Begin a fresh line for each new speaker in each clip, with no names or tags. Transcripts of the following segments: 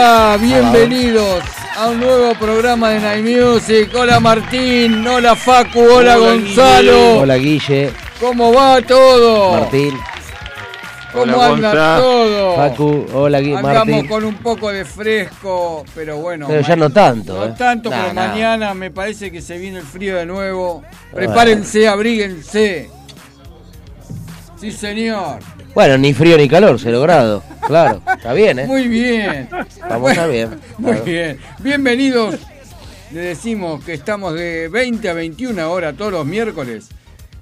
Hola, hola, bienvenidos a un nuevo programa de Night Music. Hola Martín, hola Facu, hola, Gonzalo.
Hola Guille,
¿Cómo va todo?
Martín,
¿Cómo
Hola,
anda
Gonza.
todo?
Facu, hola Gui-
Andamos
Martín.
con un poco de fresco, pero bueno.
Pero ya no tanto,
No
¿eh?
tanto, pero mañana me parece que se viene el frío de nuevo. Prepárense, abríguense. Sí, señor.
Bueno, ni frío ni calor, cero grado. Claro, está bien, ¿eh?
Muy bien.
Vamos a bien.
Muy bien. Bienvenidos. Le decimos que estamos de 20 a 21 horas todos los miércoles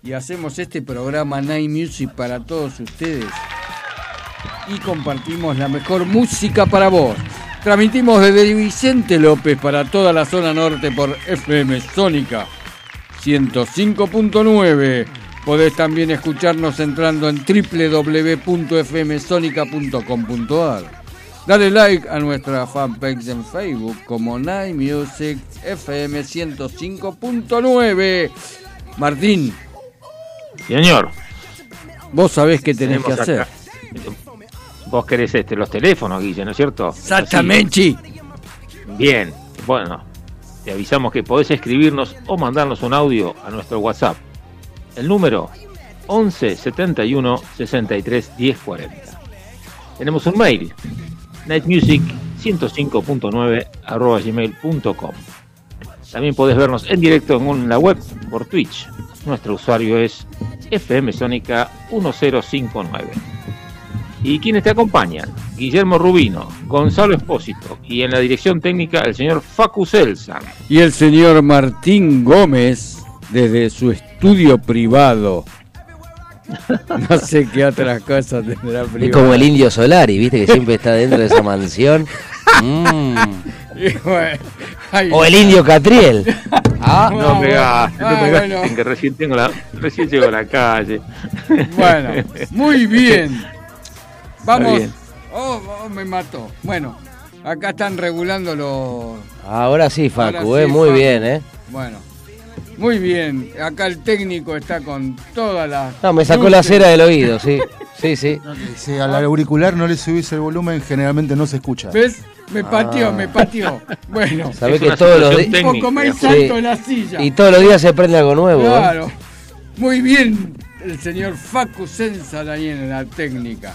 y hacemos este programa Night Music para todos ustedes y compartimos la mejor música para vos. Transmitimos desde Vicente López para toda la zona norte por FM Sónica 105.9. Podés también escucharnos entrando en www.fmsonica.com.ar. Dale like a nuestra fanpage en Facebook como Night Music FM 105.9. Martín,
Señor,
vos sabés qué tenés que hacer.
acá- Vos querés este, los teléfonos, Guille, ¿no es cierto?
Exactamente.
Bien, bueno, te avisamos que podés escribirnos o mandarnos un audio a nuestro WhatsApp. El número 11 71 63 10 40. Tenemos un mail, nightmusic 105.9 arroba gmail.com. También podés vernos en directo en la web por Twitch. Nuestro usuario es FM Sónica 1059. ¿Y quienes te acompañan? Guillermo Rubino, Gonzalo Espósito y en la dirección técnica el señor Facu Selsan.
Y el señor Martín Gómez desde su estudio privado. No sé qué otras cosas tendrá privado.
Es como el indio Solari, viste, que siempre está dentro de esa mansión. Mm.
Y bueno, ay,
O el indio Catriel. Ah,
No, Ah,
no
bueno.
que recién, tengo la, recién llego a la calle.
Bueno, muy bien. Vamos.
bien.
Oh, oh, me mató. Bueno, acá están regulando los.
ahora sí, Facu,
Ahora
eh, muy
Facu.
bien, ¿eh?
Bueno, muy bien. Acá el técnico está con todas las.
No, me sacó
luces.
la cera del oído, sí. Sí, sí.
Si al auricular no le subís el volumen, generalmente no se escucha.
¿Ves? Me pateó, me pateó. Bueno,
Sabés que todos los días.
un poco más
Sí.
salto de la silla.
Y todos los días se prende algo nuevo. ¿eh?
Claro. Muy bien, el señor Facu Sensa ahí en la técnica.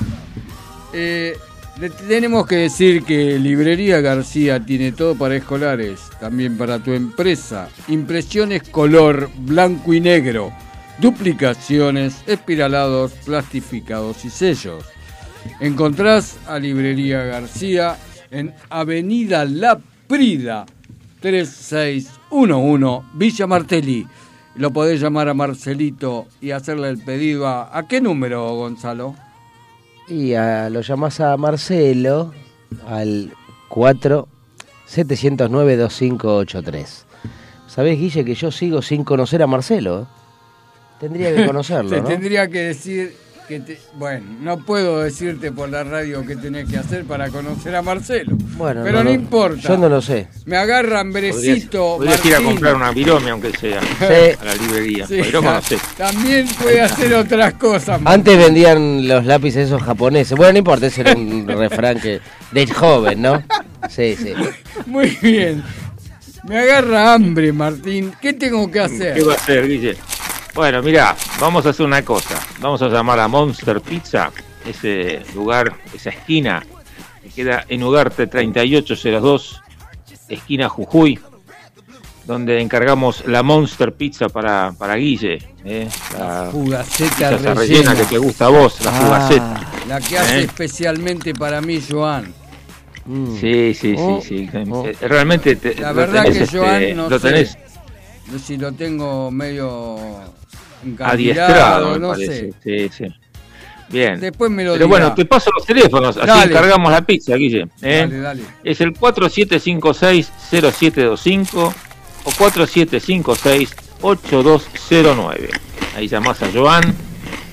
Eh, le tenemos que decir que Librería García tiene todo para escolares, también para tu empresa. Impresiones color blanco y negro, duplicaciones, espiralados, plastificados y sellos. Encontrás a Librería García en Avenida La Prida, 3611 Villa Martelli. Lo podés llamar a Marcelito y hacerle el pedido a... ¿A qué número, Gonzalo?
Y a- lo llamás a Marcelo al 4 709 2583. ¿Sabés, Guille, que yo sigo sin conocer a Marcelo? eh? Tendría que conocerlo,
Te
¿no?
tendría que decir que te... Bueno, no puedo decirte por la radio qué tenés que hacer para conocer a Marcelo.
Bueno,
pero no, importa.
Yo no lo sé.
Me agarra
Podrías,
hambrecito,
podrías ir a comprar una virome, aunque sea,
Sí.
a la librería.
Sí,
pero conocés.
También puede hacer otras cosas.
Antes vendían los lápices esos japoneses. Bueno, no importa, ese era un refrán que de joven, ¿no? Sí, sí.
Muy bien. Me agarra hambre, Martín. ¿Qué tengo que hacer?
¿Qué va a hacer, Guille? Bueno, mira, vamos a hacer una cosa. Vamos a llamar a Monster Pizza, ese lugar, esa esquina que queda en Ugarte 3802, esquina Jujuy, donde encargamos la Monster Pizza para, para Guille. ¿eh? La
Fugaceta
pizza esa
rellena.
rellena que te gusta a vos, la
Ah,
fugaceta.
La que hace
¿Eh?
especialmente para mí, Joan.
Mm.
Sí, sí,
Oh,
sí, sí.
oh.
Eh, Realmente te-
La
lo
verdad
tenés,
que Joan
este,
no
lo
sé.
tenés
Si lo tengo medio
adiestrado,
no
parece.
sé.
Sí, sí. Bien.
Después me lo
Pero
dirá.
bueno, te paso los teléfonos, así
Dale.
encargamos la pizza, Guille. ¿eh?
Dale, dale.
Es el 4756-0725 o 4756-8209. Ahí llamás a Joan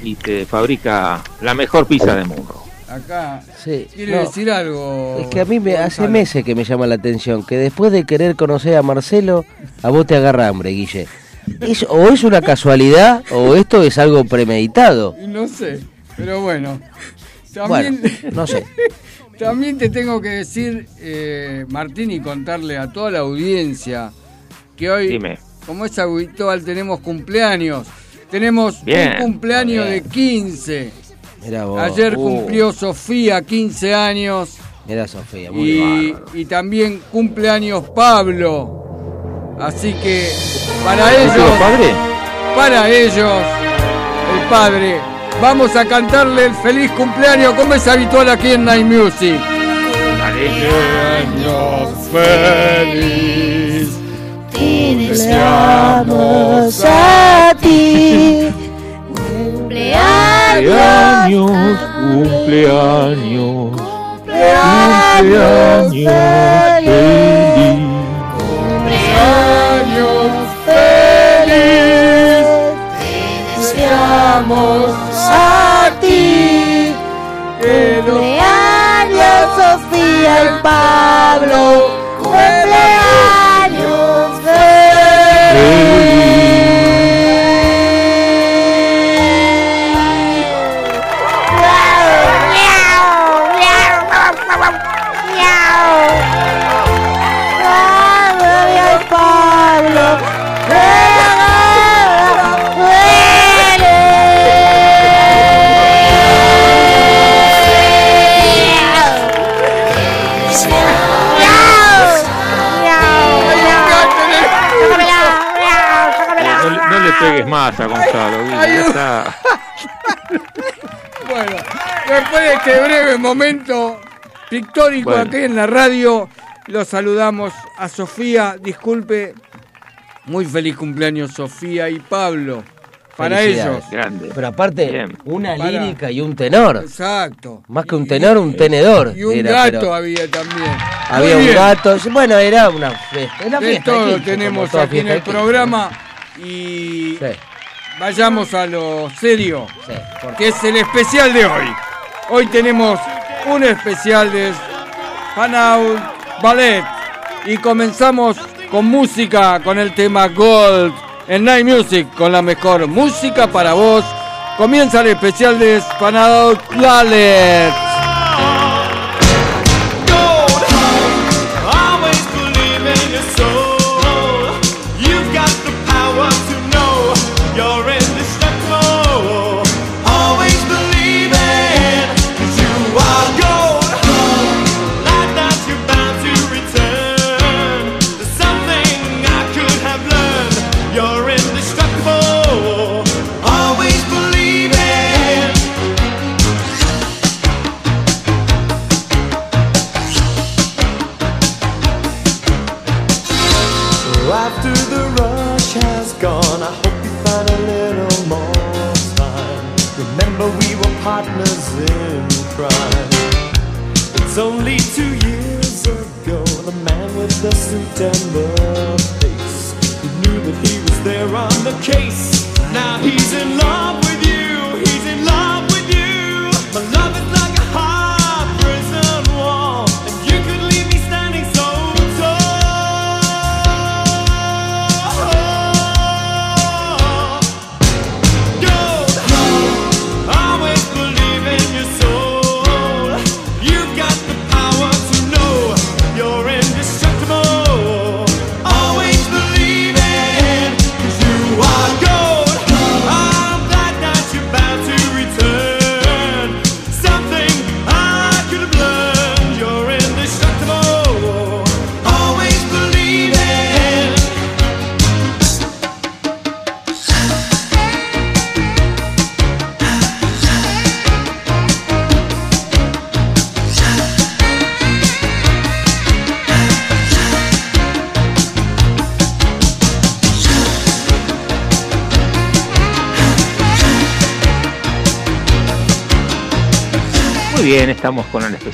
y te fabrica la mejor pizza del mundo.
Acá
Sí,
quiere
no.
decir algo.
Es que a mí me hace meses que me llama la atención que después de querer conocer a Marcelo, a vos te agarra hambre, Guille. Es- o es una casualidad o esto es algo premeditado.
No sé, pero bueno.
Bueno,
También,
no sé.
también te tengo que decir, eh, Martín, y contarle a toda la audiencia que hoy,
Dime.
como es habitual, tenemos cumpleaños. Tenemos
Bien,
un cumpleaños
bien.
de 15.
Mirá vos.
Ayer
Uh,
cumplió Sofía 15 años.
Mirá Sofía, muy
Y,
bárbaro.
y también cumpleaños Pablo. Así que para
¿Cumplió
ellos,
padre?
para ellos, el padre, vamos a cantarle el feliz cumpleaños como es habitual aquí en Night Music. Cumpleaños feliz, te deseamos
a ti. Cumpleaños,
Cumpleaños,
cumpleaños feliz. Deseamos a ti. Cumpleaños Sofía y Pablo.
Le pegues más a Gonzalo,
Ay,
ya está.
Bueno, después de este breve momento pictórico
Bueno.
aquí en la radio, los saludamos a Sofía. Disculpe, muy feliz cumpleaños Sofía y Pablo. Para ellos.
Grande.
Pero aparte,
Bien.
una
Para.
lírica y un tenor.
Exacto.
Más que un tenor, un tenedor.
Y un
era,
gato
pero
había también.
Había
Muy
un
bien.
gato. Bueno, era una fiesta. Una
De
fiesta
todo
quince,
tenemos aquí en el programa. Y
Sí,
vayamos a lo serio.
sí. por-
que es el especial de hoy. Hoy tenemos un especial de Hanaud Ballet y comenzamos con música, con el tema Gold en Night Music, con la mejor música para vos. Comienza el especial de Hanaud Ballet.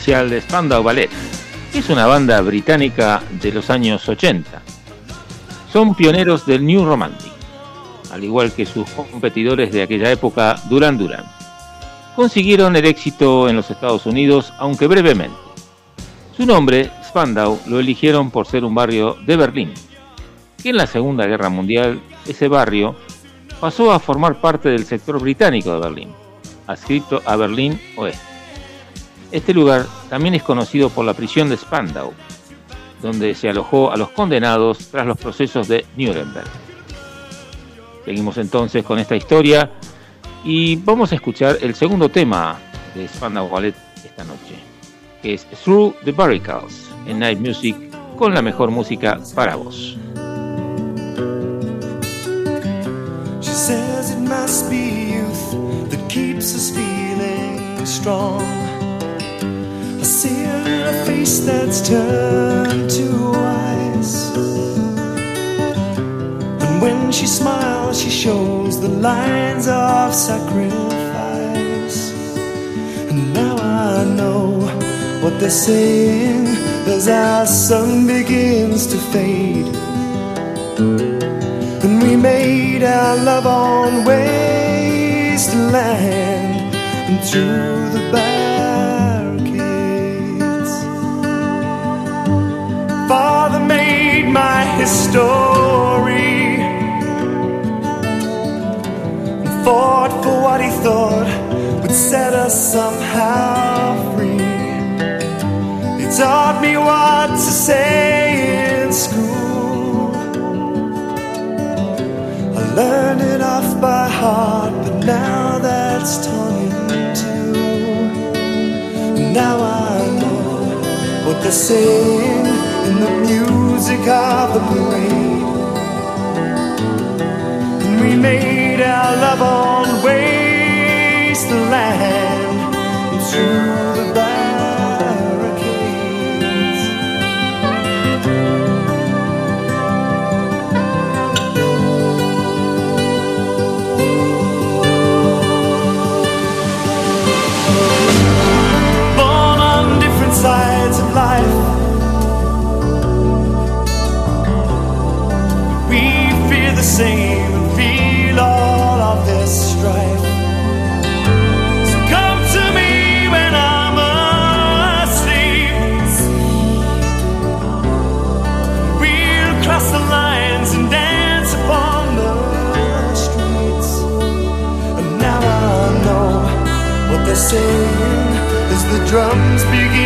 Especial de Spandau Ballet, es una banda británica de los años 80. Son pioneros del New Romantic, al igual que sus competidores de aquella época, Duran Duran. Consiguieron el éxito en los Estados Unidos, aunque brevemente. Su nombre, Spandau, lo eligieron por ser un barrio de Berlín, que en la Segunda Guerra Mundial ese barrio pasó a formar parte del sector británico de Berlín, adscrito a Berlín Oeste. Este lugar también es conocido por la prisión de Spandau, donde se alojó a los condenados tras los procesos de Nuremberg. Seguimos entonces con esta historia y vamos a escuchar el segundo tema de Spandau Ballet esta noche, que es Through the Barricades en Night Music con la mejor música para vos.
I see a face that's turned to ice. And when she smiles, she shows the lines of sacrifice. And now I know what they're saying as our sun begins to fade. And we made our love on wasteland and through the. Made story and fought for what he thought would set us somehow free. He taught me what to say in school. I learned it off by heart, but now that's torn in two. Now I know what they're saying in the music of the parade. And we made our love on wasteland and through the barricades. born on different sides of life. And feel all of this strife. So come to me when I'm asleep. We'll cross the lines and dance upon the streets. And now I know what they're saying as the drums begin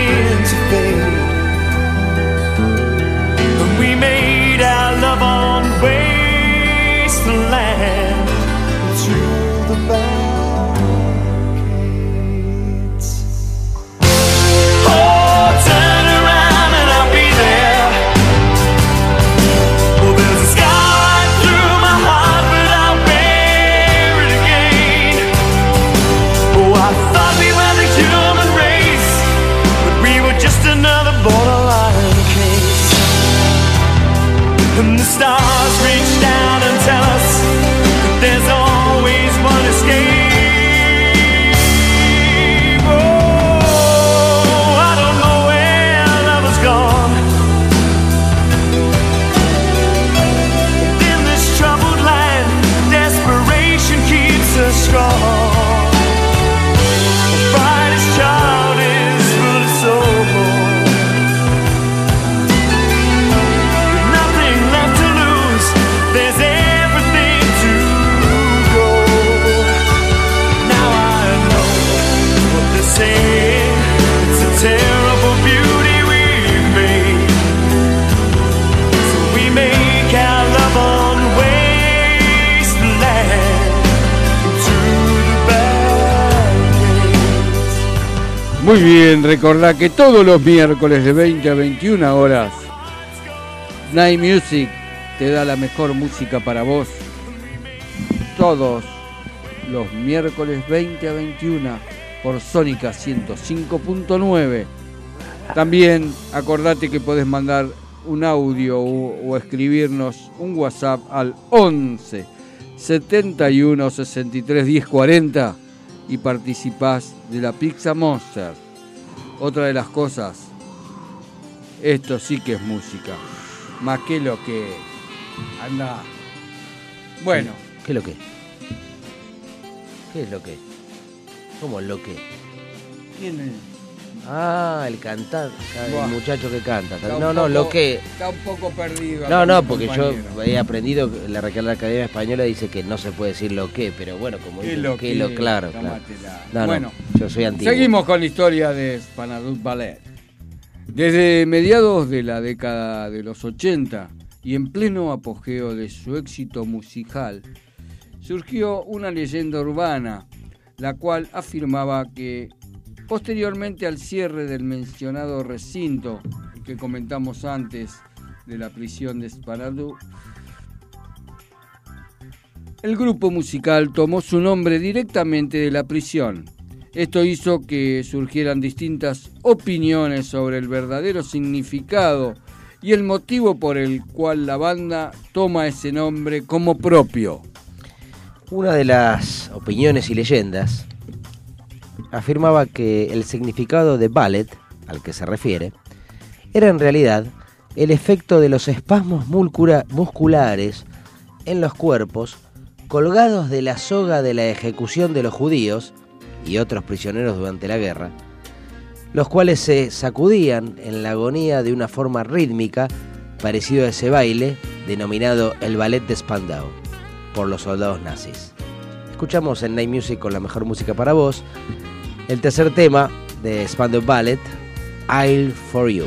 Muy bien, recordá que todos los miércoles de 20 a 21 horas, Night Music te da la mejor música para vos. Todos los miércoles 20 a 21 por Sónica 105.9. También acordate que podés mandar un audio o, o escribirnos un WhatsApp al 11 71 63 10 40 y participás de la Pizza Monster Otra de las cosas, esto sí que es música. Más que lo que anda. Bueno,
¿Qué es lo que? ¿Qué es lo que? ¿Cómo lo que?
¿quién es?
Ah, el cantante,
Buah.
el muchacho que canta. No, no, lo que.
Está un poco perdido.
No, no, porque yo he aprendido, la Real Academia Española dice que no se puede decir lo que, pero bueno, como
¿Qué
dice
lo
que lo claro, claro. No, no,
Bueno,
yo soy antiguo.
Seguimos con la historia de Spanadut Ballet. Desde mediados de la década de los 80 y en pleno apogeo de su éxito musical, surgió una leyenda urbana, la cual afirmaba que posteriormente al cierre del mencionado recinto que comentamos antes de la prisión de Spanadú, el grupo musical tomó su nombre directamente de la prisión. Esto hizo que surgieran distintas opiniones sobre el verdadero significado y el motivo por el cual la banda toma ese nombre como propio.
Una de las opiniones y leyendas afirmaba que el significado de ballet, al que se refiere, era en realidad el efecto de los espasmos musculares en los cuerpos colgados de la soga de la ejecución de los judíos y otros prisioneros durante la guerra, los cuales se sacudían en la agonía de una forma rítmica parecido a ese baile denominado el ballet de Spandau por los soldados nazis. Escuchamos en Night Music con la mejor música para vos el tercer tema de Spandau Ballet, I'll for You.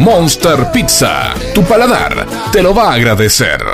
Monster Pizza, tu paladar te lo va a agradecer.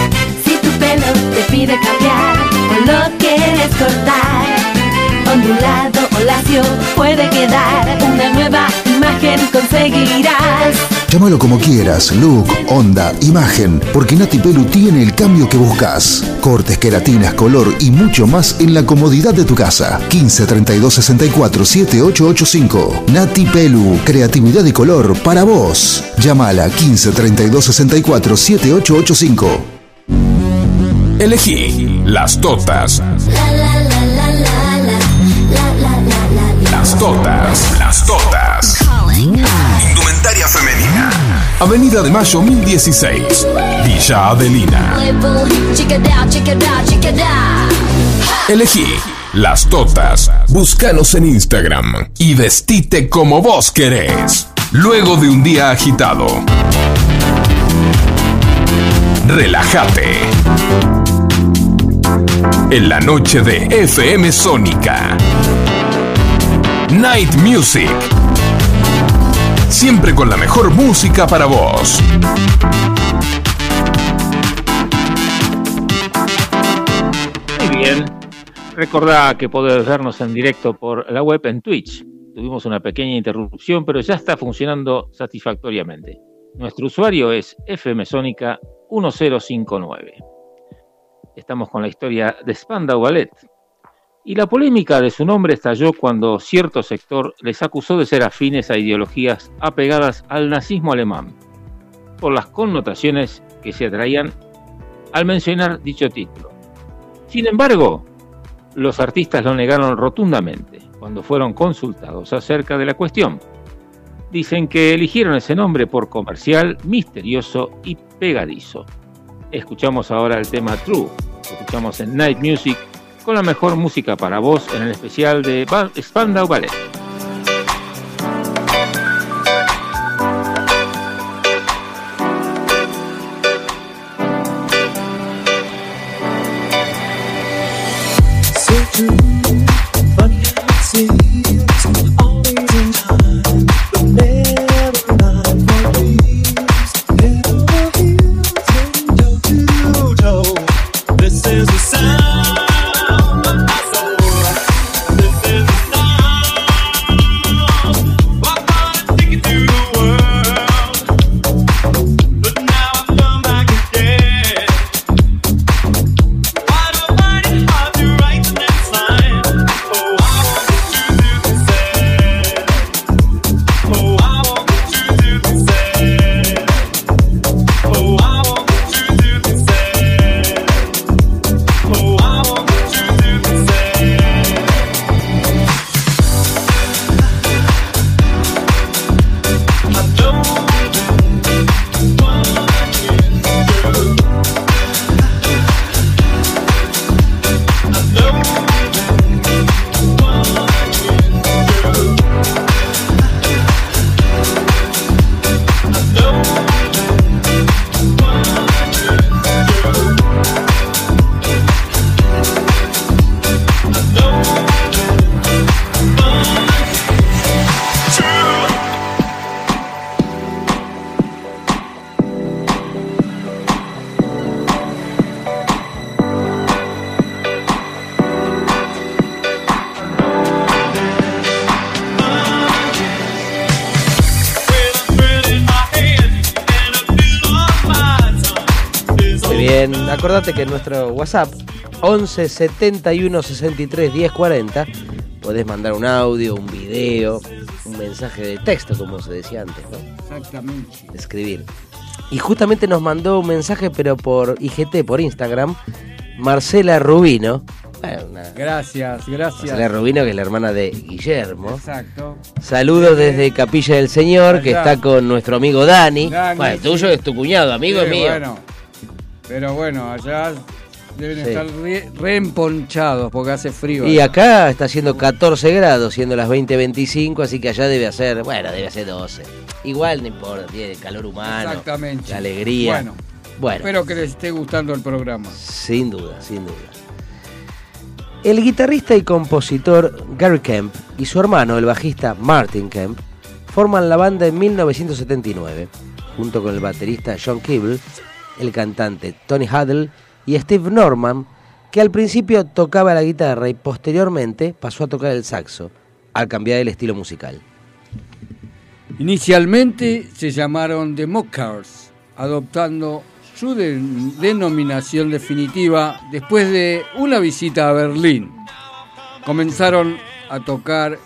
Pelo te pide cambiar o lo quieres cortar, ondulado o lacio puede quedar una nueva imagen conseguirás.
Llámalo como quieras, look, onda, imagen, porque Nati Pelu tiene el cambio que buscas. Cortes, queratinas, color y mucho más en la comodidad de tu casa. 15 32 64 7885. Nati Pelu, creatividad y color para vos. Llámala 15 32 64 7885.
Elegí las totas. Las totas. Las totas. Indumentaria femenina. Avenida de Mayo 1016. Villa Adelina. Elegí las totas. Búscanos en Instagram y vestite como vos querés. Luego de un día agitado. Relájate. En la noche de FM Sónica. Night Music. Siempre con la mejor música para vos.
Muy bien. Recordá que podés vernos en directo por la web en Twitch. Tuvimos una pequeña interrupción, pero ya está funcionando satisfactoriamente. Nuestro usuario es FMSónica 1059. Estamos con la historia de Spandau Ballet. Y la polémica de su nombre estalló cuando cierto sector les acusó de ser afines a ideologías apegadas al nazismo alemán, por las connotaciones que se atraían al mencionar dicho título. Sin embargo, los artistas lo negaron rotundamente cuando fueron consultados acerca de la cuestión. Dicen que eligieron ese nombre por comercial, misterioso y pegadizo. Escuchamos ahora el tema True, escuchamos en Night Music con la mejor música para vos en el especial de Spandau Ballet.
Acordate que en nuestro WhatsApp 11 71 63 10 40 podés mandar un audio, un video, un mensaje de texto, como se decía antes, ¿no?
Exactamente.
Escribir. Y justamente nos mandó un mensaje, pero por IGT, por Instagram, Marcela Rubino. Bueno,
Gracias, gracias.
Marcela Rubino, que es la hermana de Guillermo.
Exacto.
Saludos desde Capilla del Señor, que está con nuestro amigo Dani.
Dani,
bueno,
sí.
tuyo es tu cuñado, amigo
Sí,
mío.
Bueno, pero bueno, allá deben
Sí.
estar re, reemponchados porque hace frío.
Y
allá.
acá está haciendo 14 grados, siendo las 20.25, así que allá debe hacer, bueno, debe hacer 12. Igual no importa, tiene calor humano,
Exactamente.
la alegría.
Bueno,
Bueno,
espero que les esté gustando el programa.
sin duda, sin duda. El guitarrista y compositor Gary Kemp y su hermano, el bajista Martin Kemp, forman la banda en 1979, junto con el baterista John Kibble, el cantante Tony Huddle y Steve Norman, que al principio tocaba la guitarra y posteriormente pasó a tocar el saxo, al cambiar el estilo musical.
Inicialmente se llamaron The Mockers, adoptando su de- denominación definitiva después de una visita a Berlín. Comenzaron a tocar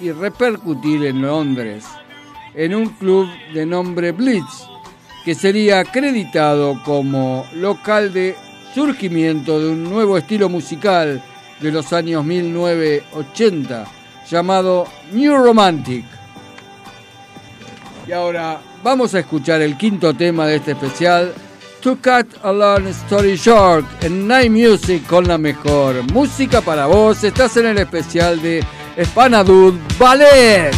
y repercutir en Londres, en un club de nombre Blitz, que sería acreditado como local de surgimiento de un nuevo estilo musical de los años 1980, llamado New Romantic. Y ahora vamos a escuchar el quinto tema de este especial, To Cut a Long Story Short, en Night Music con la mejor música para vos. Estás en el especial de Spanadud Ballet.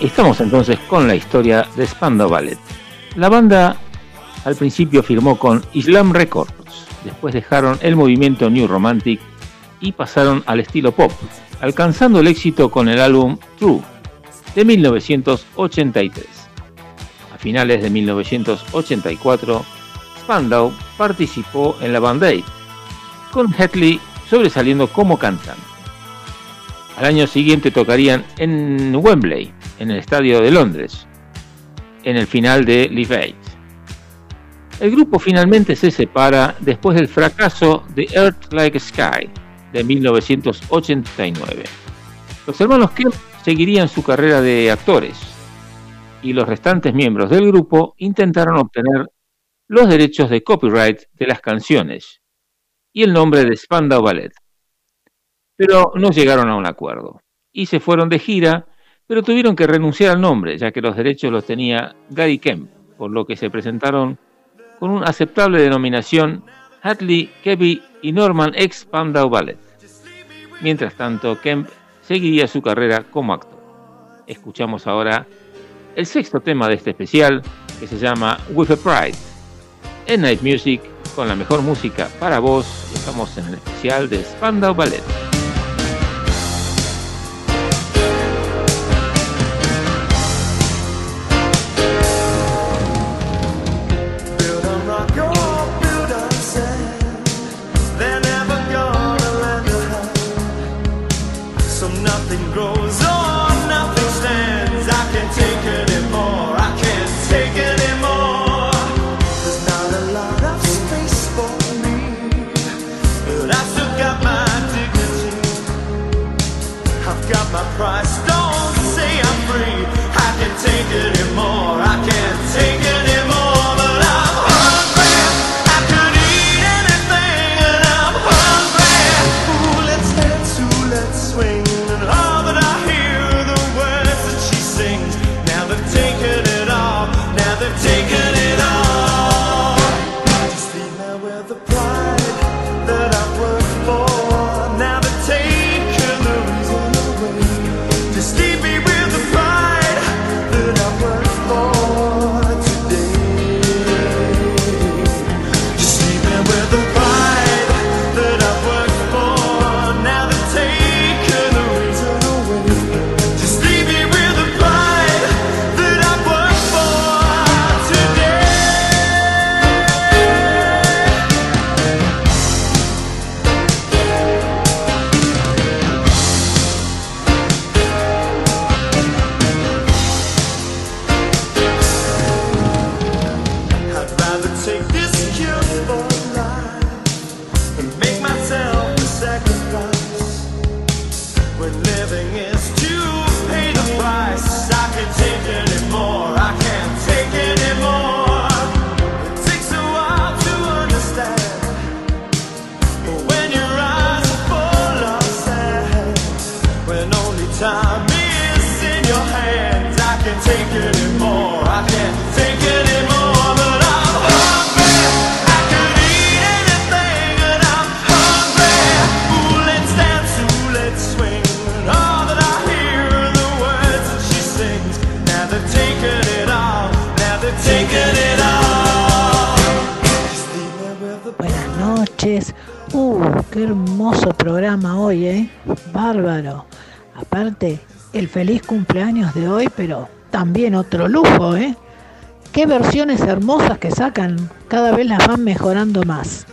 Estamos entonces con la historia de Spandau Ballet. La banda al principio firmó con Islam Records, después dejaron el movimiento New Romantic y pasaron al estilo pop, alcanzando el éxito con el álbum True de 1983. A finales de 1984, Spandau participó en la Band Aid, con Hetley sobresaliendo como cantante. Al año siguiente tocarían en Wembley, en el Estadio de Londres, en el final de Live. El grupo finalmente se separa después del fracaso de Earth Like Sky de 1989. Los hermanos Kemp seguirían su carrera de actores y los restantes miembros del grupo intentaron obtener los derechos de copyright de las canciones y el nombre de Spandau Ballet pero no llegaron a un acuerdo y se fueron de gira, pero tuvieron que renunciar al nombre, ya que los derechos los tenía Gary Kemp, por lo que se presentaron con una aceptable denominación Hadley, Kebby y Norman X Spandau Ballet. Mientras tanto, Kemp seguiría su carrera como actor. Escuchamos ahora el sexto tema de este especial, que se llama With a Pride, en Night Music, con la mejor música para vos. Estamos en el especial de Spandau Ballet.
Programa hoy, ¿eh? Bárbaro. Aparte, el feliz cumpleaños de hoy, pero también otro lujo, ¿eh? Qué versiones hermosas que sacan, cada vez las van mejorando más.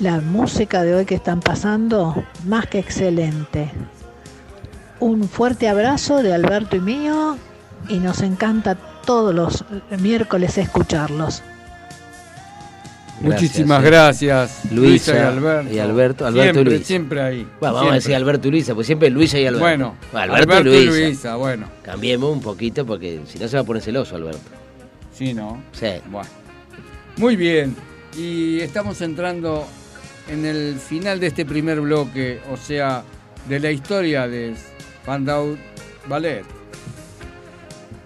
La música de hoy que están pasando, más que excelente. Un fuerte abrazo de Alberto y mío y nos encanta todos los miércoles escucharlos.
Muchísimas
eh.
gracias, Luisa,
Luisa
y Alberto.
y Alberto, Alberto y
siempre,
Luisa.
siempre ahí.
Bueno, vamos a
siempre.
decir Alberto y Luisa, pues siempre Luisa y Alberto.
Bueno,
Alberto,
Alberto
y
y
Luisa.
Luisa, bueno.
Cambiemos un poquito porque si no se va a poner celoso Alberto.
Sí, ¿no?
Sí.
Bueno. Muy bien. Y estamos entrando en el final de este primer bloque, o sea, de la historia de Spandau Ballet.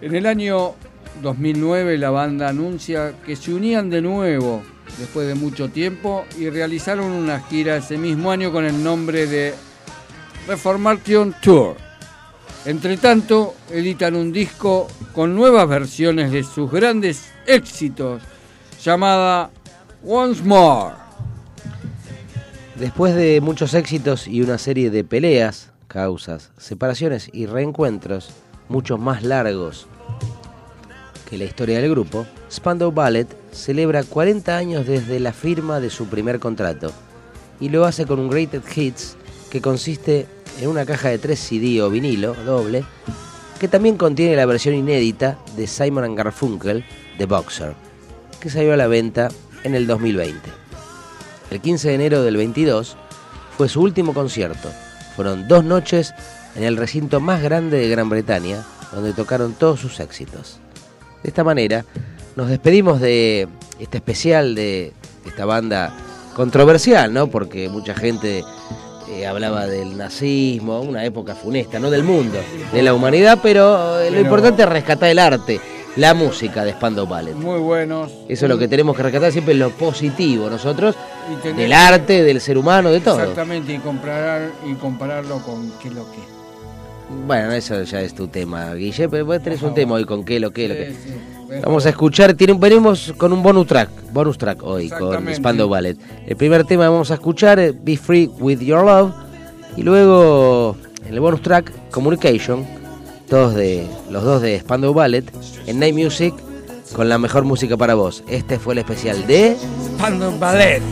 En el año 2009 la banda anuncia que se unían de nuevo después de mucho tiempo y realizaron una gira ese mismo año con el nombre de Reformation Tour. Entre tanto, editan un disco con nuevas versiones de sus grandes éxitos, llamada Once More.
Después de muchos éxitos y una serie de peleas, causas, separaciones y reencuentros, muchos más largos que la historia del grupo, Spandau Ballet celebra 40 años desde la firma de su primer contrato y lo hace con un Greatest Hits que consiste en una caja de 3 CD o vinilo doble que también contiene la versión inédita de Simon Garfunkel, The Boxer, que salió a la venta en el 2020. El 15 de enero del 22 fue su último concierto. Fueron dos noches en el recinto más grande de Gran Bretaña, donde tocaron todos sus éxitos. De esta manera, nos despedimos de este especial de esta banda controversial, ¿no? Porque mucha gente eh, hablaba del nazismo, una época funesta, no del mundo, de la humanidad, pero, eh, lo importante es rescatar el arte, la música de Spandau Ballet.
Muy buenos.
Eso es lo que tenemos que rescatar siempre lo positivo nosotros, del arte, del ser humano, de todo.
Exactamente, y, comparar, y compararlo con qué lo que.
Bueno, eso ya es tu tema, Guille, pero vos tenés un tema hoy con qué, lo que, lo
Sí,
que.
sí. Bueno,
Vamos a escuchar, tiene, venimos con un bonus track, bonus track hoy con. Spandau Ballet. El primer tema que vamos a escuchar es Be Free With Your Love y luego en el bonus track Communication, todos de los dos de Spandau Ballet en Night Music con la mejor música para vos. Este fue el especial de
Spandau Ballet.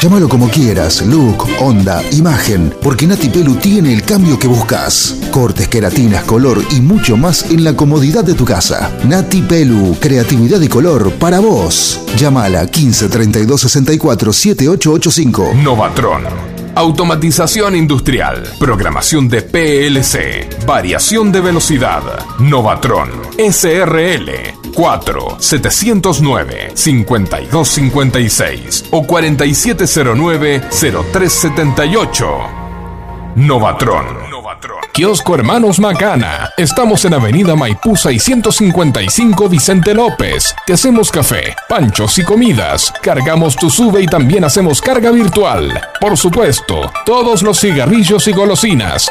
Llámalo como quieras, look, onda, imagen, porque Nati Pelu tiene el cambio que buscas. Cortes, queratinas, color y mucho más en la comodidad de tu casa. Nati Pelu, creatividad y color para vos. Llámala 15 32 64 7885.
Novatron. Automatización industrial, programación de PLC, variación de velocidad, Novatron, SRL, 4 709 5256 o 4709 0378. Novatron. Kiosco Hermanos Macana. Estamos en Avenida Maipú 655 Vicente López. Te hacemos café, panchos y comidas. Cargamos tu sube y también hacemos carga virtual. Por supuesto, todos los cigarrillos y golosinas.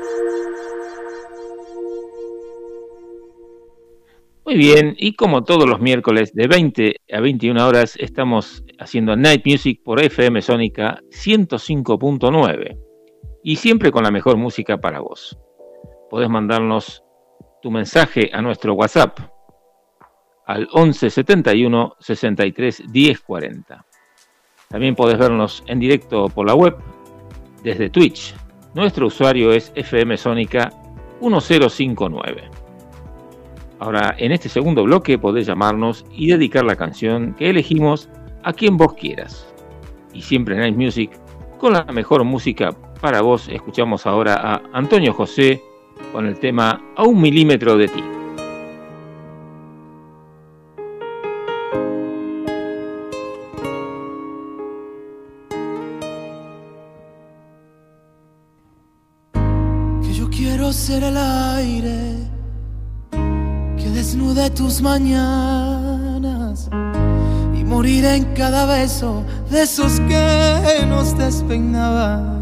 Muy bien, y como todos los miércoles de 20 a 21 horas estamos haciendo Night Music por FM Sónica 105.9 y siempre con la mejor música para vos. Podés mandarnos tu mensaje a nuestro WhatsApp al 11 71 63 10 40. También podés vernos en directo por la web desde Twitch. Nuestro usuario es FM Sónica 1059. Ahora, en este segundo bloque podés llamarnos y dedicar la canción que elegimos a quien vos quieras. Y siempre en Night Music, con la mejor música para vos, escuchamos ahora a Antonio José con el tema A un milímetro de ti.
Que yo quiero ser el aire desnude tus mañanas y morir en cada beso de esos que nos despeinaban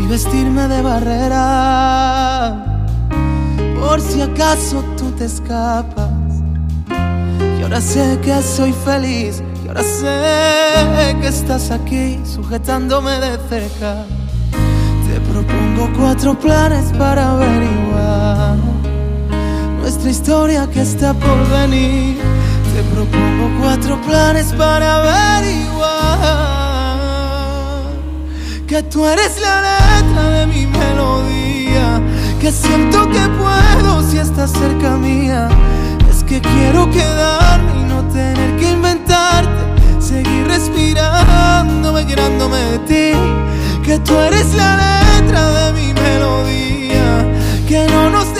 y vestirme de barrera por si acaso tú te escapas. Y ahora sé que soy feliz y ahora sé que estás aquí sujetándome de cerca. Te propongo cuatro planes para nuestra historia que está por venir. Te propongo cuatro planes para averiguar. Que tú eres la letra de mi melodía, que siento que puedo si estás cerca mía. Es que quiero quedarme y no tener que inventarte, seguir respirando, mirándome de ti, que tú eres la letra de mi melodía, que no nos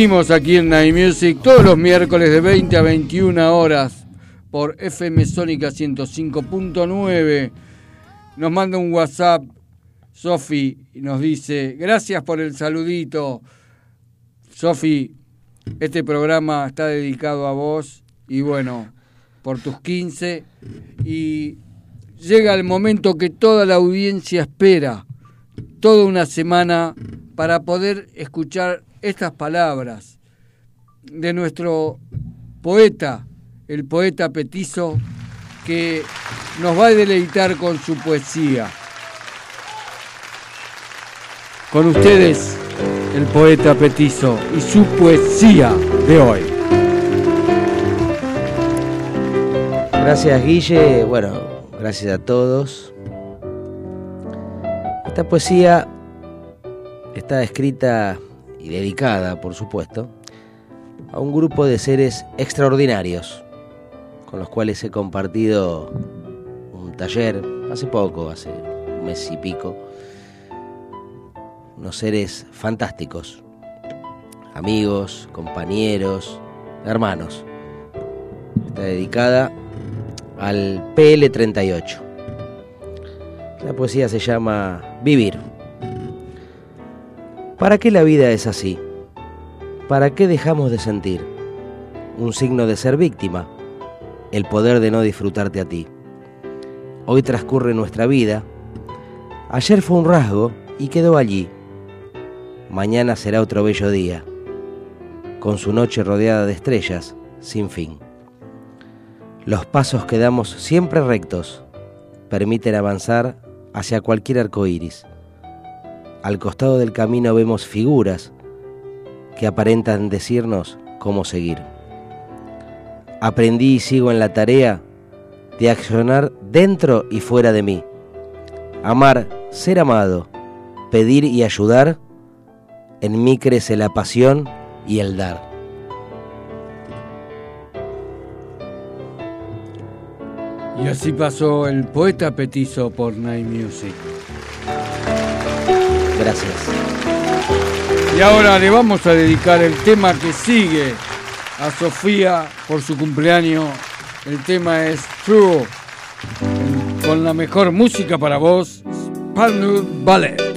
seguimos aquí en Night Music todos los miércoles de 20 a 21 horas por FM Sónica 105.9. Nos manda un WhatsApp Sofi y nos dice, gracias por el saludito. Sofi, este programa está dedicado a vos y bueno, por tus 15 y llega el momento que toda la audiencia espera, toda una semana para poder escuchar estas palabras de nuestro poeta, el poeta petizo, que nos va a deleitar con su poesía. Con ustedes, el poeta petizo y su poesía de hoy.
Gracias Guille, bueno, gracias a todos. Esta poesía está escrita y dedicada, por supuesto, a un grupo de seres extraordinarios con los cuales he compartido un taller hace poco, hace un mes y pico. Unos seres fantásticos, amigos, compañeros, hermanos. Está dedicada al PL38. La poesía se llama Vivir. ¿Para qué la vida es así? ¿Para qué dejamos de sentir? Un signo de ser víctima, el poder de no disfrutarte a ti. Hoy transcurre nuestra vida. Ayer fue un rasgo y quedó allí. Mañana será otro bello día, con su noche rodeada de estrellas, sin fin. Los pasos que damos siempre rectos permiten avanzar hacia cualquier arco iris. Al costado del camino vemos figuras que aparentan decirnos cómo seguir. Aprendí y sigo en la tarea de accionar dentro y fuera de mí. Amar, ser amado, pedir y ayudar, en mí crece la pasión y el dar.
Y así pasó el poeta petizo por Night Music.
Gracias.
Y ahora le vamos a dedicar el tema que sigue a Sofía por su cumpleaños. El tema es True. Con la mejor música para vos, Spanish Ballet.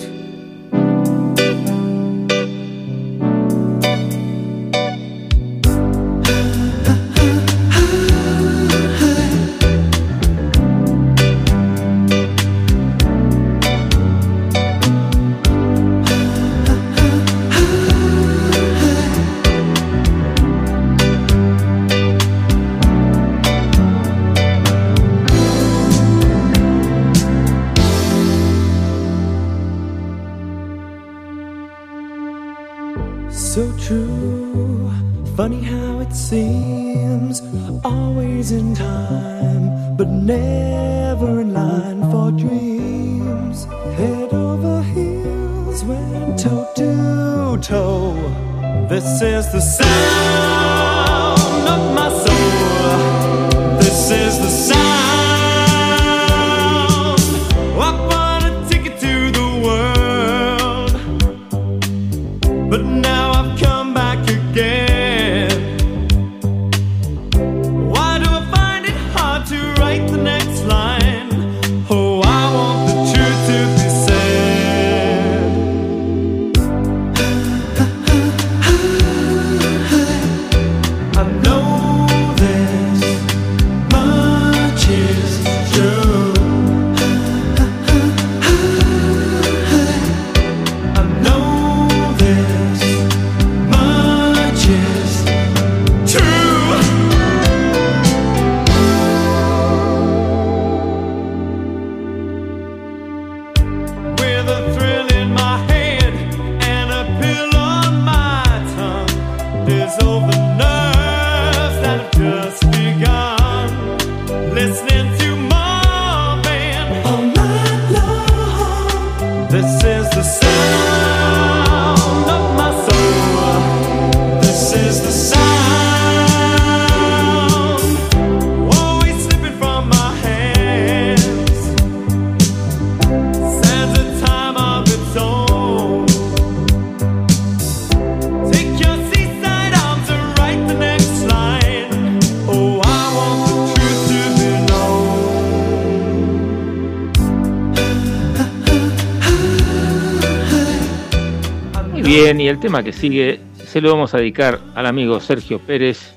Bien, y el tema que sigue se lo vamos a dedicar al amigo Sergio Pérez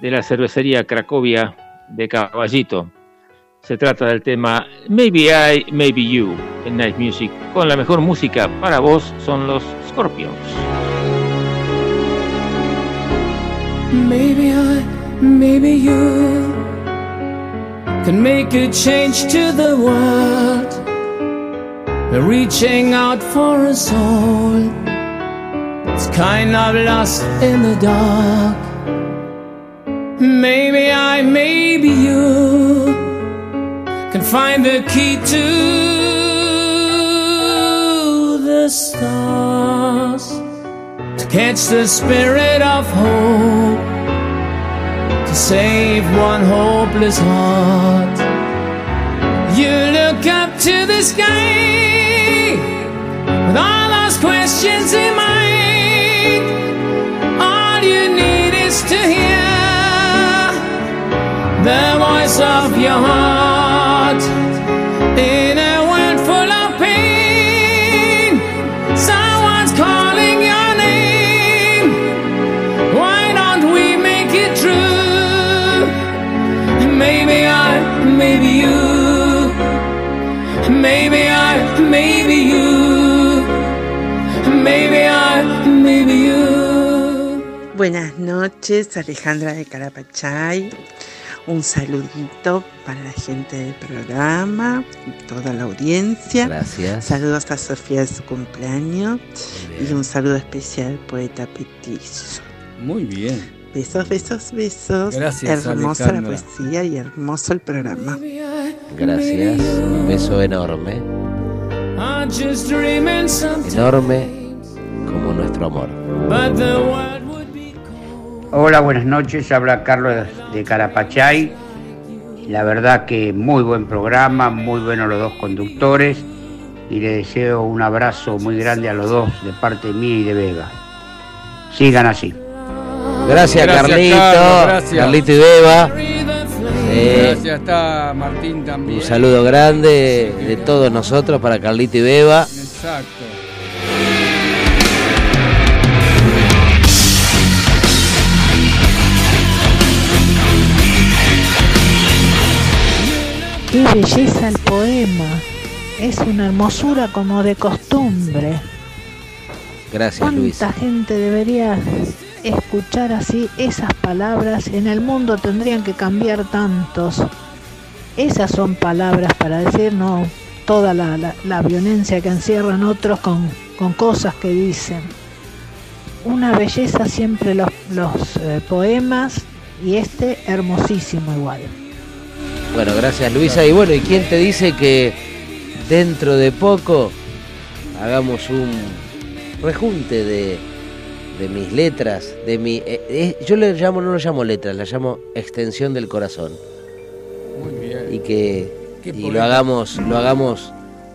de la cervecería Cracovia de Caballito. Se trata del tema Maybe I, Maybe You en Night Music. Con la mejor música para vos son los Scorpions.
Maybe I, maybe you can make a change to the world. Reaching out for us all. It's kind of lost in the dark. Maybe I, maybe you can find the key to the stars to catch the spirit of hope, to save one hopeless heart. You look up to the sky with all those questions in mind. Is to hear the voice of your heart in a world full of pain. Someone's calling your name. Why don't we make it true? Maybe I, maybe you. Maybe I, maybe you. Maybe I.
Buenas noches, Alejandra de Carapachay. Un saludito para la gente del programa y toda la audiencia.
Gracias.
Saludos a Sofía de su cumpleaños y un saludo especial al poeta Petizo.
Muy bien.
Besos, besos, besos.
Gracias,
Hermosa la poesía y hermoso el programa.
Gracias. Un beso enorme. Enorme como nuestro amor.
Hola, buenas noches. Habla Carlos de Carapachay. La verdad que muy buen programa, muy buenos los dos conductores y le deseo un abrazo muy grande a los dos de parte mía y de Vega. Sigan así.
Gracias,
Gracias,
Carlito.
Carlos, gracias.
Carlito y Beba. Eh,
Gracias, está Martín también.
un saludo grande de todos nosotros para Carlito y Beba.
Exacto.
Qué belleza el poema. Es una hermosura como de costumbre.
Gracias, Luis.
¿Cuánta gente debería escuchar así esas palabras? En el mundo tendrían que cambiar tantos. Esas son palabras para decir no toda la, la- la violencia que encierran otros con, con cosas que dicen. Una belleza siempre los, los eh, poemas y este hermosísimo igual.
Bueno, gracias, Luisa. Y bueno, ¿y quién te dice que dentro de poco hagamos un rejunte de, de mis letras, de mi... eh, eh, yo le llamo, no lo llamo letras, la llamo extensión del corazón.
Muy bien.
Y que y lo hagamos, lo hagamos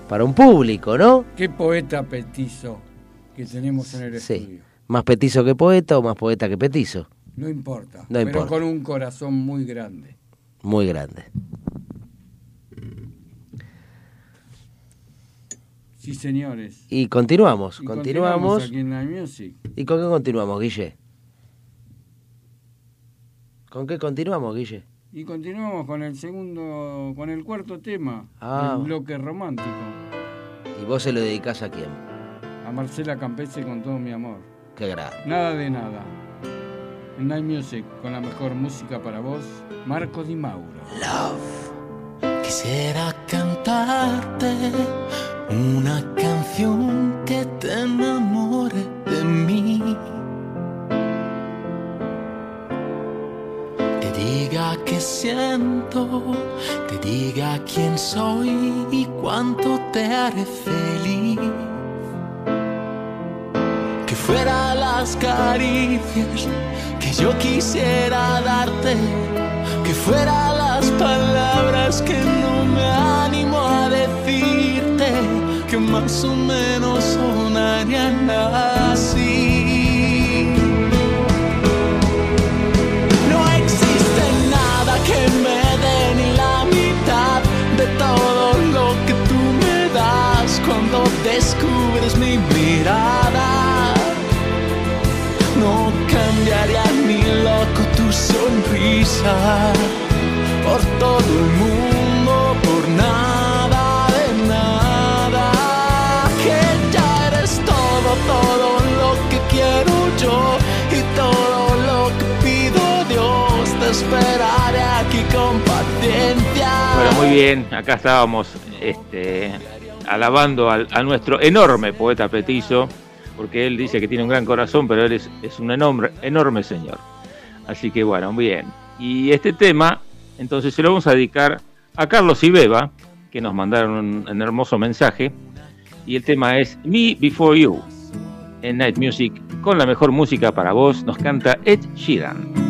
para un público, ¿no?
Qué poeta petizo que tenemos en el
Sí.
estudio.
Más petizo que poeta o más poeta que petizo.
No importa.
No
pero
importa.
con un corazón muy grande.
Muy grande.
Sí, señores.
Y continuamos,
Y
continuamos.
aquí en la music.
¿Y con qué continuamos, Guille? ¿Con qué continuamos, Guille?
Y continuamos con el segundo, con el cuarto tema
Ah.
del bloque romántico.
¿Y vos se lo dedicás a quién?
A Marcela Campese con todo mi amor.
Qué grande.
Nada de nada. En Night Music, con la mejor música para vos, Marco Di Mauro.
Quisiera cantarte una canción que te enamore de mí. Te diga que siento, te diga quién soy y cuánto te haré feliz. fuera las caricias que yo quisiera darte, que fuera las palabras que no me animo a decirte, que más o menos sonarían así. No existe nada que me dé ni la mitad de todo lo que tú me das cuando descubres mi mirada. Sonrisa por todo el mundo, por nada de nada. Que ya eres todo, todo lo que quiero yo y todo lo que pido Dios. Te esperaré aquí con paciencia.
Bueno, muy bien, acá estábamos este, alabando al- a nuestro enorme poeta petizo, porque él dice que tiene un gran corazón, pero él es, es un enorme, enorme señor. Así que bueno, bien. Y este tema, entonces se lo vamos a dedicar a Carlos y Beba, que nos mandaron un, hermoso mensaje. Y el tema es Me Before You, en Night Music, con la mejor música para vos, nos canta Ed Sheeran.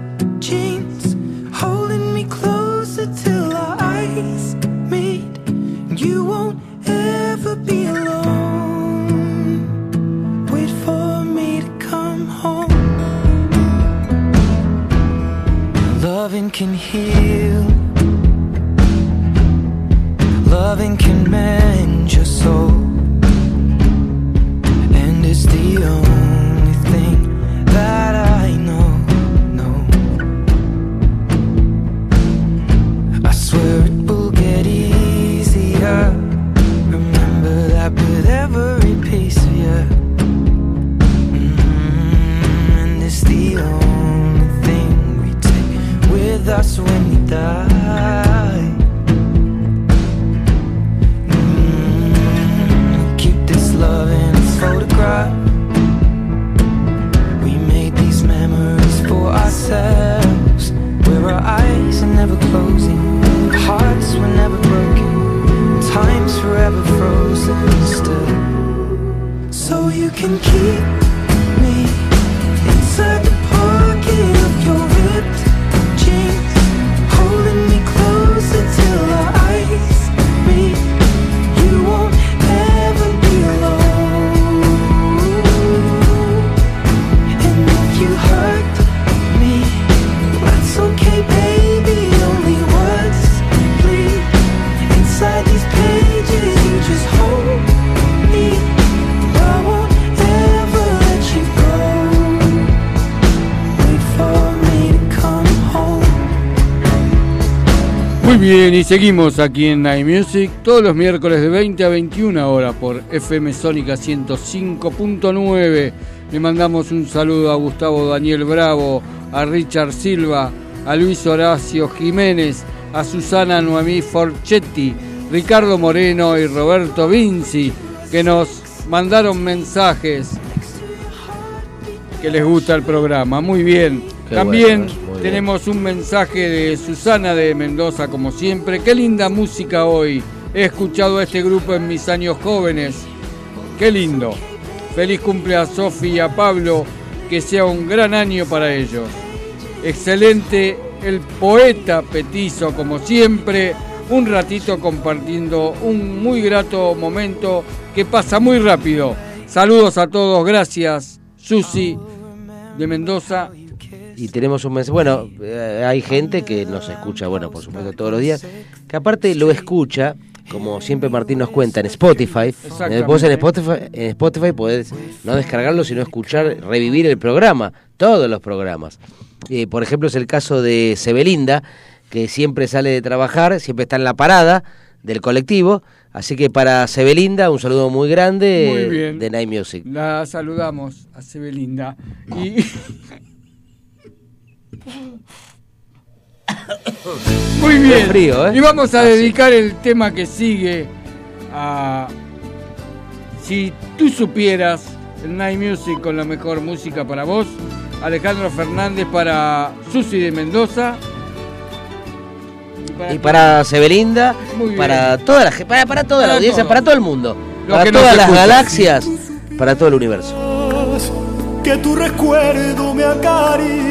Can heal. Loving can mend your soul.
Bien, y seguimos aquí en Night Music todos los miércoles de 20 a 21 horas por FM Sónica 105.9. Le mandamos un saludo a Gustavo Daniel Bravo, a Richard Silva, a Luis Horacio Jiménez, a Susana Noemí Forchetti, Ricardo Moreno y Roberto Vinci, que nos mandaron mensajes que les gusta el programa. Muy bien.
Qué
También
bueno, bien.
Tenemos un mensaje de Susana de Mendoza, como siempre. Qué linda música hoy. He escuchado a este grupo en mis años jóvenes. Qué lindo. Feliz cumple a Sofi y a Pablo. Que sea un gran año para ellos. excelente, el poeta petizo como siempre, un ratito compartiendo un muy grato momento que pasa muy rápido. Saludos a todos, gracias Susi de Mendoza.
Y tenemos un mensaje. Bueno, eh, hay gente que nos escucha, bueno, por supuesto, todos los días, que aparte lo escucha, como siempre Martín nos cuenta, en Spotify.
Exactamente.
Vos en Spotify, en Spotify podés no descargarlo, sino escuchar, revivir el programa, todos los programas. Eh, por ejemplo, es el caso de Sebelinda, que siempre sale de trabajar, siempre está en la parada del colectivo. Así que para Sebelinda, un saludo muy grande
Muy
de Night Music.
La saludamos a Sebelinda. Y... Muy bien.
Frío, ¿eh?
Y vamos a
Ah,
dedicar el tema que sigue a. Si tú supieras, el Night Music con la mejor música para vos. Alejandro Fernández para Susi de Mendoza.
Y para Sebelinda,
Muy bien.
para toda la para, para toda la
Para
audiencia,
todos.
para todo el mundo,
Los
para todas las
escuchan.
galaxias, para todo el universo.
que tu recuerdo me acaricia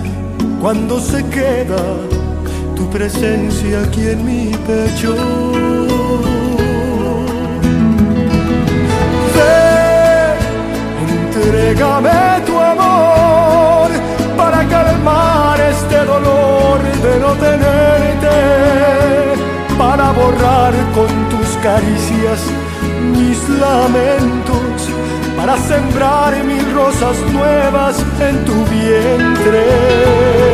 cuando se queda tu presencia aquí en mi pecho. Ven, entrégame tu amor para calmar este dolor de no tenerte, para borrar con tus caricias mis lamentos, para sembrar mil rosas nuevas en tu vientre.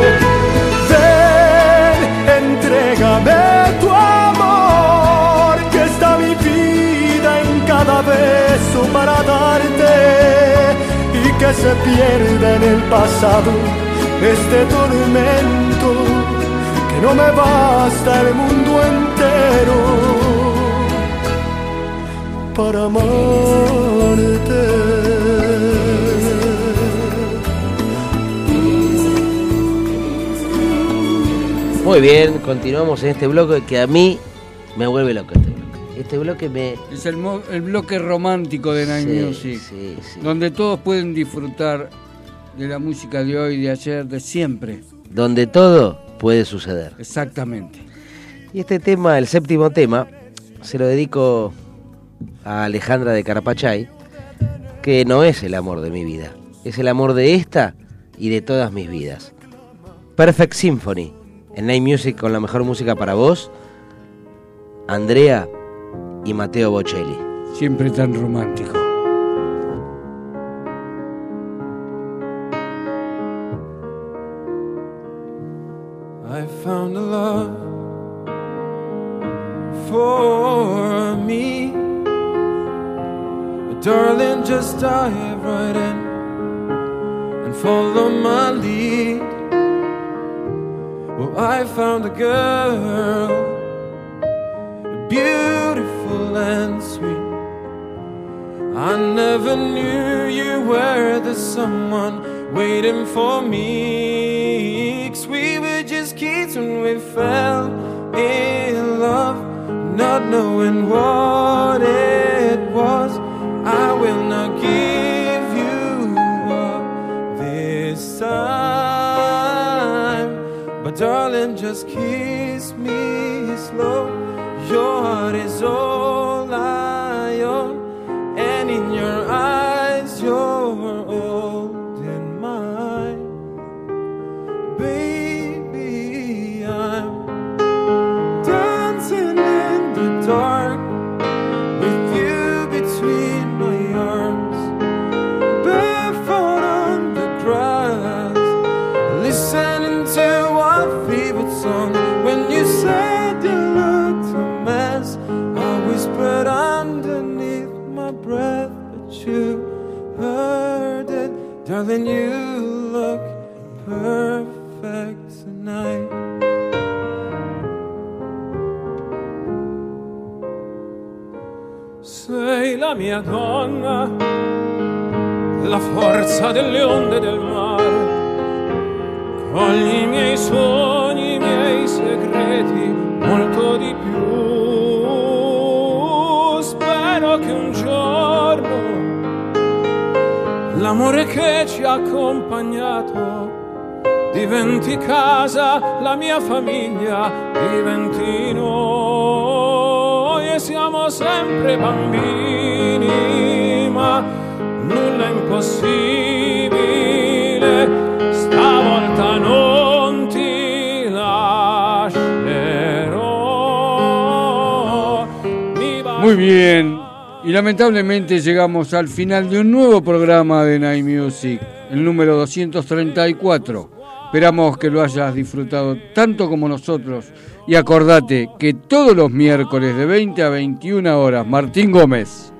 Entrégame tu amor, que está mi vida en cada beso para darte y que se pierda en el pasado este tormento, que no me basta el mundo entero para amarte.
Muy bien, continuamos en este bloque que a mí me vuelve loco este bloque. Este bloque me
Es el, mo- el bloque romántico de Night
Sí,
Music.
sí, sí.
Donde todos pueden disfrutar de la música de hoy, de ayer, de siempre.
donde todo puede suceder.
Exactamente.
Y este tema, el séptimo tema, se lo dedico a Alejandra de Carapachay, que no es el amor de mi vida, es el amor de esta y de todas mis vidas. Perfect Symphony, en Night Music con la mejor música para vos, Andrea y Mateo Bocelli.
Siempre tan romántico.
Found a girl, beautiful and sweet. I never knew you were the someone waiting for me. 'Cause we were just kids when we fell in love, not knowing what it darling, just kiss me slow. Your heart is all Loving you look perfect tonight.
Sei la mia donna, la forza delle onde del mare, con i miei sogni, i miei segreti, molto di più. Spero che un giorno. L'amore che ci ha accompagnato diventi casa, la mia famiglia diventi noi e siamo sempre bambini, ma nulla è impossibile, stavolta non ti lascerò.
Muy bien. Y lamentablemente llegamos al final de un nuevo programa de Night Music, el número 234. Esperamos que lo hayas disfrutado tanto como nosotros. Y acordate que todos los miércoles de 20 a 21 horas, Martín Gómez.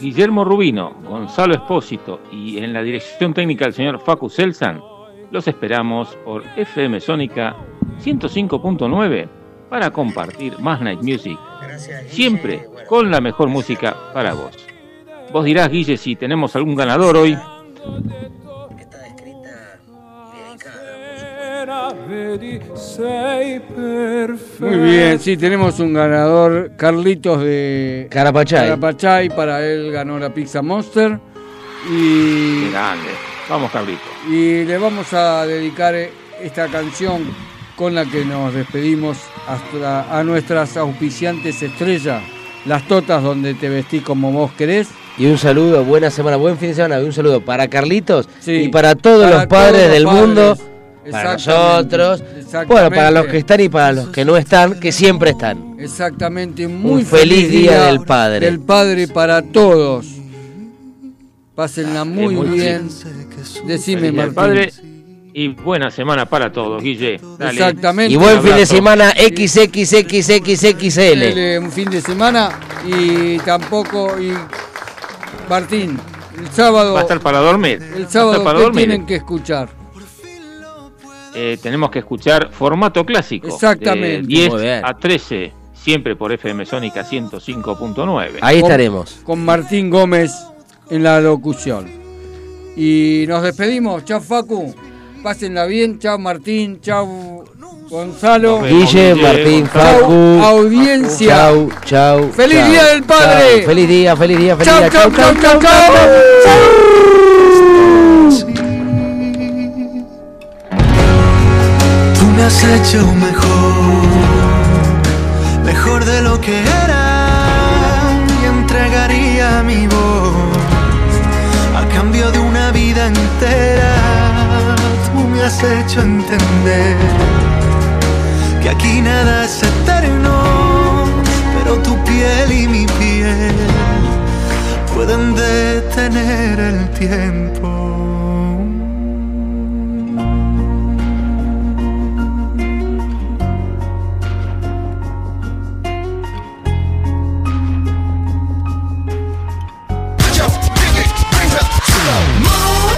Guillermo Rubino, Gonzalo Espósito y en la dirección técnica el señor Facu Selsan, los esperamos por FM Sónica 105.9 para compartir más Night Music, siempre con la mejor música para vos. Vos dirás, Guille, si tenemos algún ganador hoy.
Muy bien, sí, tenemos un ganador, Carlitos de
Carapachay.
Carapachay, para él ganó la Pizza Monster. Y,
Qué grande. Vamos, Carlito.
y le vamos a dedicar esta canción con la que nos despedimos hasta a nuestras auspiciantes estrellas, las totas donde te vestís como vos querés.
Y un saludo, buena semana, buen fin de semana. y Un saludo para Carlitos
Sí,
y para todos
para
los padres
todos los
del
padres.
mundo. Para nosotros. Bueno, para los que están y para los que no están, que siempre están.
Exactamente, muy
Un feliz día del padre.
Del padre para todos. Pásenla muy
muy
bien. Decime,
Feliz
Martín.
Padre y buena semana para todos, Guille. Dale.
Exactamente.
Y buen fin de semana XXXXXL.
Un fin de semana y tampoco y Martín, el sábado
Va a estar para dormir.
el sábado
para
¿qué
dormir.
tienen que escuchar?
Eh, tenemos que escuchar formato clásico.
Exactamente.
De 10
Muy bien.
a 13, siempre por FM Sónica 105.9.
Ahí
Con-
estaremos.
Con Martín Gómez en la locución. Y nos despedimos. Chao Facu. Pásenla bien. Chao Martín. Chao Gonzalo.
Guille, Martín. Facu.
Audiencia.
Chau, chau.
¡Feliz
chau,
Día del Padre!
chau. Feliz día, feliz día, feliz
Chao,
día.
chao, chao, chao, chao.
Tú me has hecho mejor, mejor de lo que era y entregaría mi voz a cambio de una vida entera. Me has hecho entender que aquí nada es eterno, pero tu piel y mi piel pueden detener el tiempo.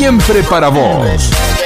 Siempre para vos.